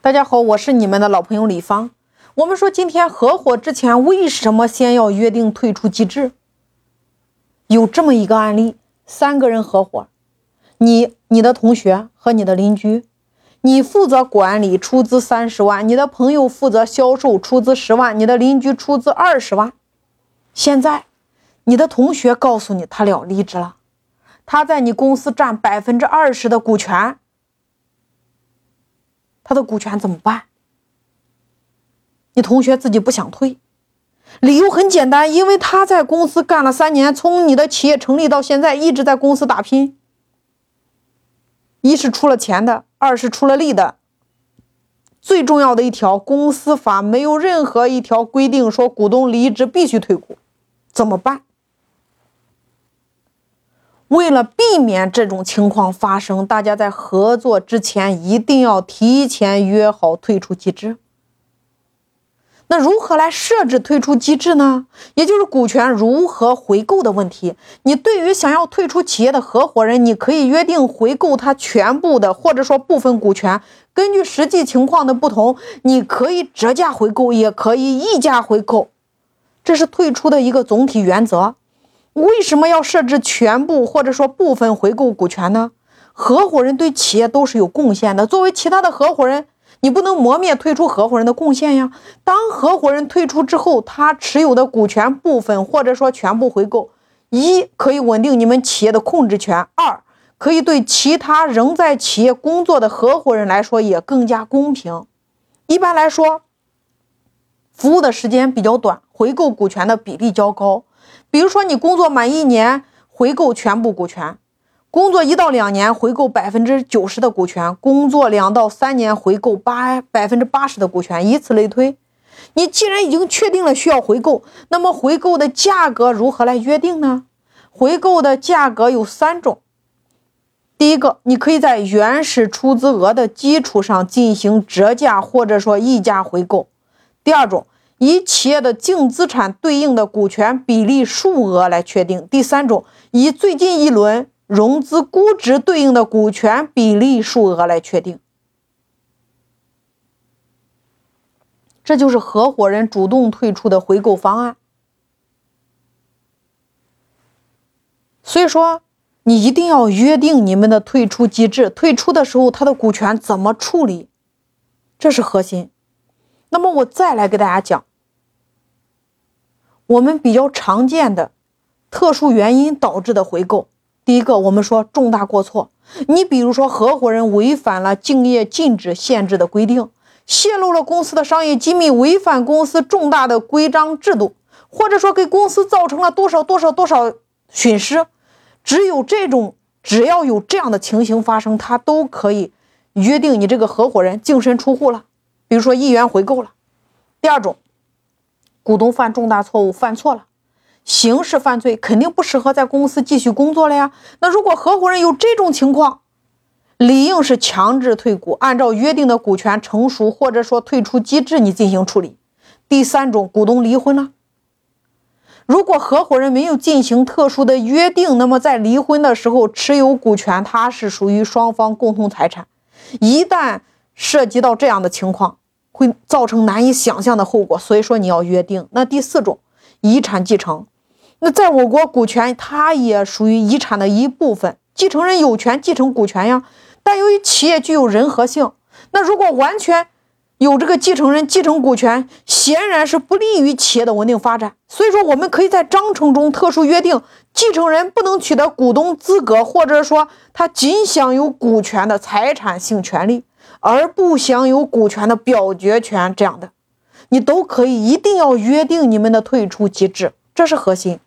大家好，我是你们的老朋友李芳。我们说，今天合伙之前为什么先要约定退出机制？有这么一个案例：三个人合伙，你、你的同学和你的邻居，你负责管理，出资三十万；你的朋友负责销售，出资十万；你的邻居出资二十万。现在，你的同学告诉你他要离职了，他在你公司占百分之二十的股权。他的股权怎么办？你同学自己不想退，理由很简单，因为他在公司干了三年，从你的企业成立到现在一直在公司打拼。一是出了钱的，二是出了力的。最重要的一条，公司法没有任何一条规定说股东离职必须退股，怎么办？为了避免这种情况发生，大家在合作之前一定要提前约好退出机制。那如何来设置退出机制呢？也就是股权如何回购的问题。你对于想要退出企业的合伙人，你可以约定回购他全部的，或者说部分股权。根据实际情况的不同，你可以折价回购，也可以溢价回购。这是退出的一个总体原则。为什么要设置全部或者说部分回购股权呢？合伙人对企业都是有贡献的。作为其他的合伙人，你不能磨灭退出合伙人的贡献呀。当合伙人退出之后，他持有的股权部分或者说全部回购，一可以稳定你们企业的控制权，二可以对其他仍在企业工作的合伙人来说也更加公平。一般来说，服务的时间比较短，回购股权的比例较高。比如说，你工作满一年回购全部股权，工作一到两年回购百分之九十的股权，工作两到三年回购八百分之八十的股权，以此类推。你既然已经确定了需要回购，那么回购的价格如何来约定呢？回购的价格有三种。第一个，你可以在原始出资额的基础上进行折价或者说溢价回购。第二种。以企业的净资产对应的股权比例数额来确定。第三种，以最近一轮融资估值对应的股权比例数额来确定。这就是合伙人主动退出的回购方案。所以说，你一定要约定你们的退出机制，退出的时候他的股权怎么处理，这是核心。那么我再来给大家讲。我们比较常见的特殊原因导致的回购，第一个，我们说重大过错。你比如说，合伙人违反了竞业禁止限制的规定，泄露了公司的商业机密，违反公司重大的规章制度，或者说给公司造成了多少多少多少损失。只有这种，只要有这样的情形发生，他都可以约定你这个合伙人净身出户了。比如说，一元回购了。第二种。股东犯重大错误，犯错了，刑事犯罪肯定不适合在公司继续工作了呀。那如果合伙人有这种情况，理应是强制退股，按照约定的股权成熟或者说退出机制，你进行处理。第三种，股东离婚了，如果合伙人没有进行特殊的约定，那么在离婚的时候持有股权，它是属于双方共同财产，一旦涉及到这样的情况。会造成难以想象的后果，所以说你要约定。那第四种，遗产继承，那在我国股权它也属于遗产的一部分，继承人有权继承股权呀。但由于企业具有人和性，那如果完全有这个继承人继承股权，显然是不利于企业的稳定发展。所以说，我们可以在章程中特殊约定，继承人不能取得股东资格，或者说他仅享有股权的财产性权利。而不享有股权的表决权，这样的，你都可以一定要约定你们的退出机制，这是核心。